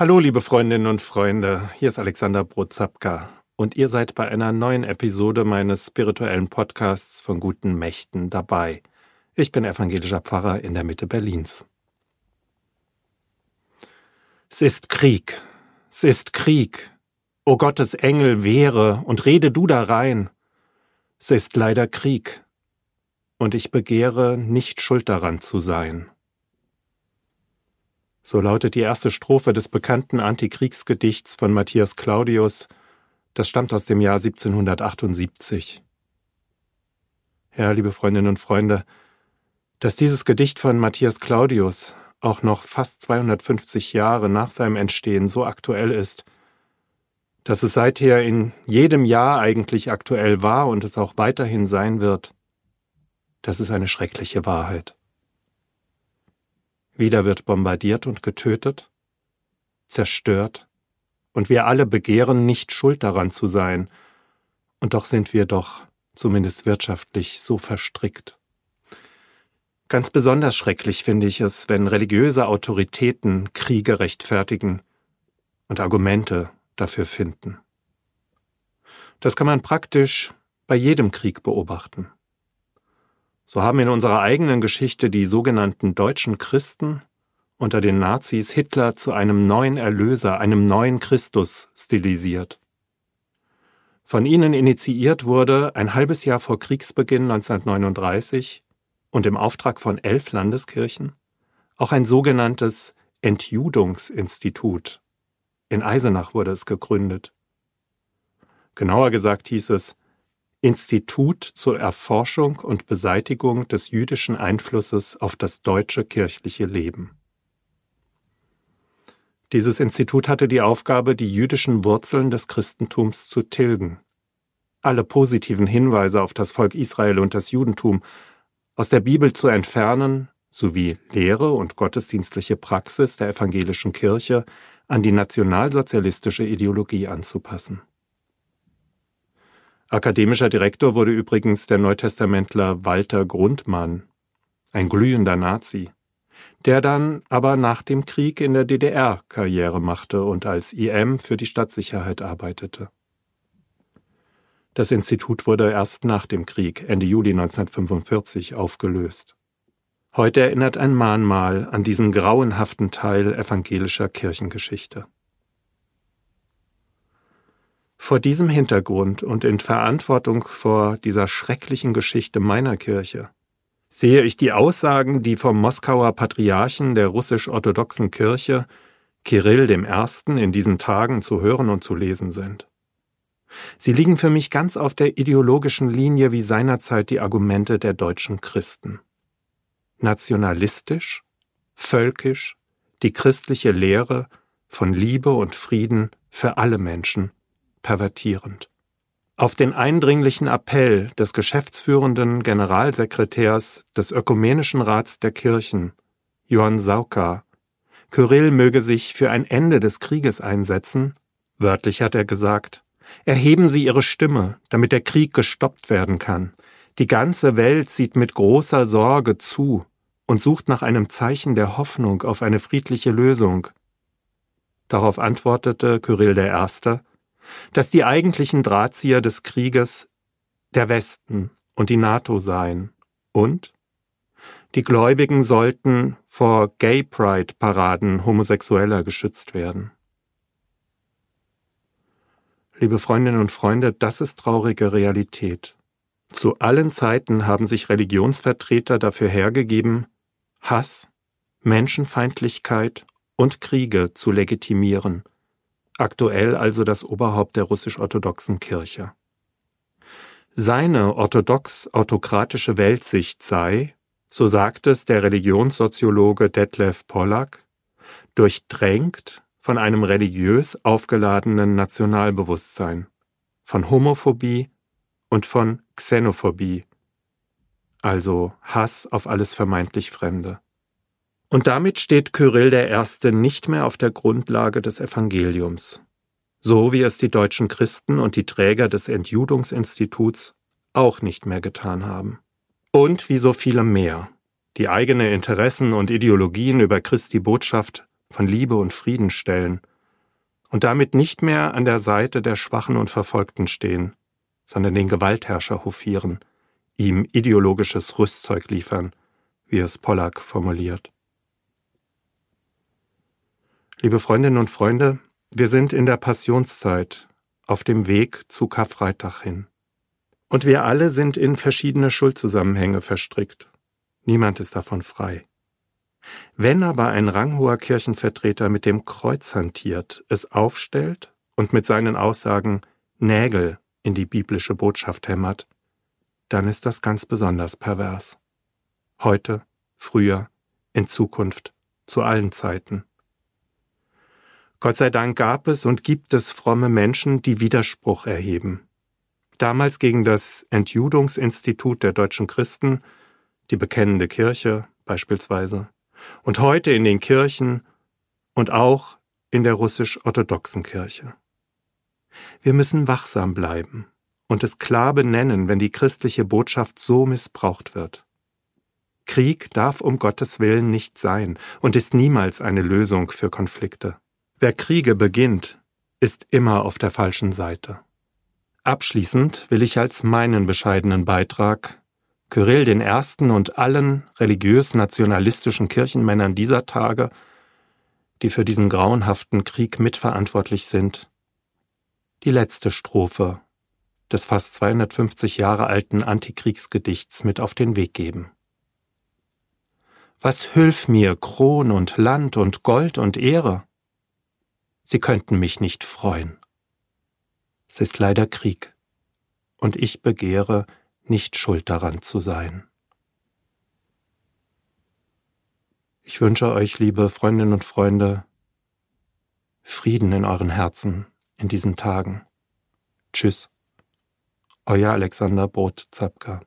Hallo, liebe Freundinnen und Freunde, hier ist Alexander Brozapka und ihr seid bei einer neuen Episode meines spirituellen Podcasts von guten Mächten dabei. Ich bin evangelischer Pfarrer in der Mitte Berlins. Es ist Krieg, es ist Krieg. O Gottes Engel, wehre und rede du da rein. Es ist leider Krieg, und ich begehre, nicht schuld daran zu sein. So lautet die erste Strophe des bekannten Antikriegsgedichts von Matthias Claudius, das stammt aus dem Jahr 1778. Ja, liebe Freundinnen und Freunde, dass dieses Gedicht von Matthias Claudius auch noch fast 250 Jahre nach seinem Entstehen so aktuell ist, dass es seither in jedem Jahr eigentlich aktuell war und es auch weiterhin sein wird, das ist eine schreckliche Wahrheit. Wieder wird bombardiert und getötet, zerstört, und wir alle begehren, nicht schuld daran zu sein, und doch sind wir doch, zumindest wirtschaftlich, so verstrickt. Ganz besonders schrecklich finde ich es, wenn religiöse Autoritäten Kriege rechtfertigen und Argumente dafür finden. Das kann man praktisch bei jedem Krieg beobachten. So haben in unserer eigenen Geschichte die sogenannten deutschen Christen unter den Nazis Hitler zu einem neuen Erlöser, einem neuen Christus stilisiert. Von ihnen initiiert wurde ein halbes Jahr vor Kriegsbeginn 1939 und im Auftrag von elf Landeskirchen auch ein sogenanntes Entjudungsinstitut. In Eisenach wurde es gegründet. Genauer gesagt hieß es Institut zur Erforschung und Beseitigung des jüdischen Einflusses auf das deutsche kirchliche Leben. Dieses Institut hatte die Aufgabe, die jüdischen Wurzeln des Christentums zu tilgen, alle positiven Hinweise auf das Volk Israel und das Judentum aus der Bibel zu entfernen, sowie Lehre und gottesdienstliche Praxis der evangelischen Kirche an die nationalsozialistische Ideologie anzupassen. Akademischer Direktor wurde übrigens der Neutestamentler Walter Grundmann, ein glühender Nazi, der dann aber nach dem Krieg in der DDR Karriere machte und als IM für die Stadtsicherheit arbeitete. Das Institut wurde erst nach dem Krieg, Ende Juli 1945, aufgelöst. Heute erinnert ein Mahnmal an diesen grauenhaften Teil evangelischer Kirchengeschichte. Vor diesem Hintergrund und in Verantwortung vor dieser schrecklichen Geschichte meiner Kirche sehe ich die Aussagen, die vom Moskauer Patriarchen der russisch-orthodoxen Kirche, Kirill I., in diesen Tagen zu hören und zu lesen sind. Sie liegen für mich ganz auf der ideologischen Linie wie seinerzeit die Argumente der deutschen Christen. Nationalistisch, völkisch, die christliche Lehre von Liebe und Frieden für alle Menschen pervertierend. Auf den eindringlichen Appell des geschäftsführenden Generalsekretärs des Ökumenischen Rats der Kirchen, Johann Sauka, Kyrill möge sich für ein Ende des Krieges einsetzen, wörtlich hat er gesagt, erheben Sie Ihre Stimme, damit der Krieg gestoppt werden kann. Die ganze Welt sieht mit großer Sorge zu und sucht nach einem Zeichen der Hoffnung auf eine friedliche Lösung. Darauf antwortete Kyrill I., dass die eigentlichen Drahtzieher des Krieges der Westen und die NATO seien und die Gläubigen sollten vor Gay Pride Paraden Homosexueller geschützt werden. Liebe Freundinnen und Freunde, das ist traurige Realität. Zu allen Zeiten haben sich Religionsvertreter dafür hergegeben, Hass, Menschenfeindlichkeit und Kriege zu legitimieren aktuell also das Oberhaupt der russisch-orthodoxen Kirche. Seine orthodox-autokratische Weltsicht sei, so sagt es der Religionssoziologe Detlef Pollack, durchdrängt von einem religiös aufgeladenen Nationalbewusstsein, von Homophobie und von Xenophobie, also Hass auf alles vermeintlich Fremde. Und damit steht Kyrill I. nicht mehr auf der Grundlage des Evangeliums, so wie es die deutschen Christen und die Träger des Entjudungsinstituts auch nicht mehr getan haben. Und wie so viele mehr, die eigene Interessen und Ideologien über Christi Botschaft von Liebe und Frieden stellen und damit nicht mehr an der Seite der Schwachen und Verfolgten stehen, sondern den Gewaltherrscher hofieren, ihm ideologisches Rüstzeug liefern, wie es Pollack formuliert. Liebe Freundinnen und Freunde, wir sind in der Passionszeit auf dem Weg zu Karfreitag hin. Und wir alle sind in verschiedene Schuldzusammenhänge verstrickt. Niemand ist davon frei. Wenn aber ein ranghoher Kirchenvertreter mit dem Kreuz hantiert, es aufstellt und mit seinen Aussagen Nägel in die biblische Botschaft hämmert, dann ist das ganz besonders pervers. Heute, früher, in Zukunft, zu allen Zeiten. Gott sei Dank gab es und gibt es fromme Menschen, die Widerspruch erheben. Damals gegen das Entjudungsinstitut der deutschen Christen, die bekennende Kirche beispielsweise, und heute in den Kirchen und auch in der russisch-orthodoxen Kirche. Wir müssen wachsam bleiben und es klar benennen, wenn die christliche Botschaft so missbraucht wird. Krieg darf um Gottes Willen nicht sein und ist niemals eine Lösung für Konflikte. Wer Kriege beginnt, ist immer auf der falschen Seite. Abschließend will ich als meinen bescheidenen Beitrag Kyrill den Ersten und allen religiös-nationalistischen Kirchenmännern dieser Tage, die für diesen grauenhaften Krieg mitverantwortlich sind, die letzte Strophe des fast 250 Jahre alten Antikriegsgedichts mit auf den Weg geben. Was hülf mir Kron und Land und Gold und Ehre? Sie könnten mich nicht freuen. Es ist leider Krieg, und ich begehre, nicht schuld daran zu sein. Ich wünsche euch, liebe Freundinnen und Freunde, Frieden in euren Herzen in diesen Tagen. Tschüss. Euer Alexander Both-Zapka.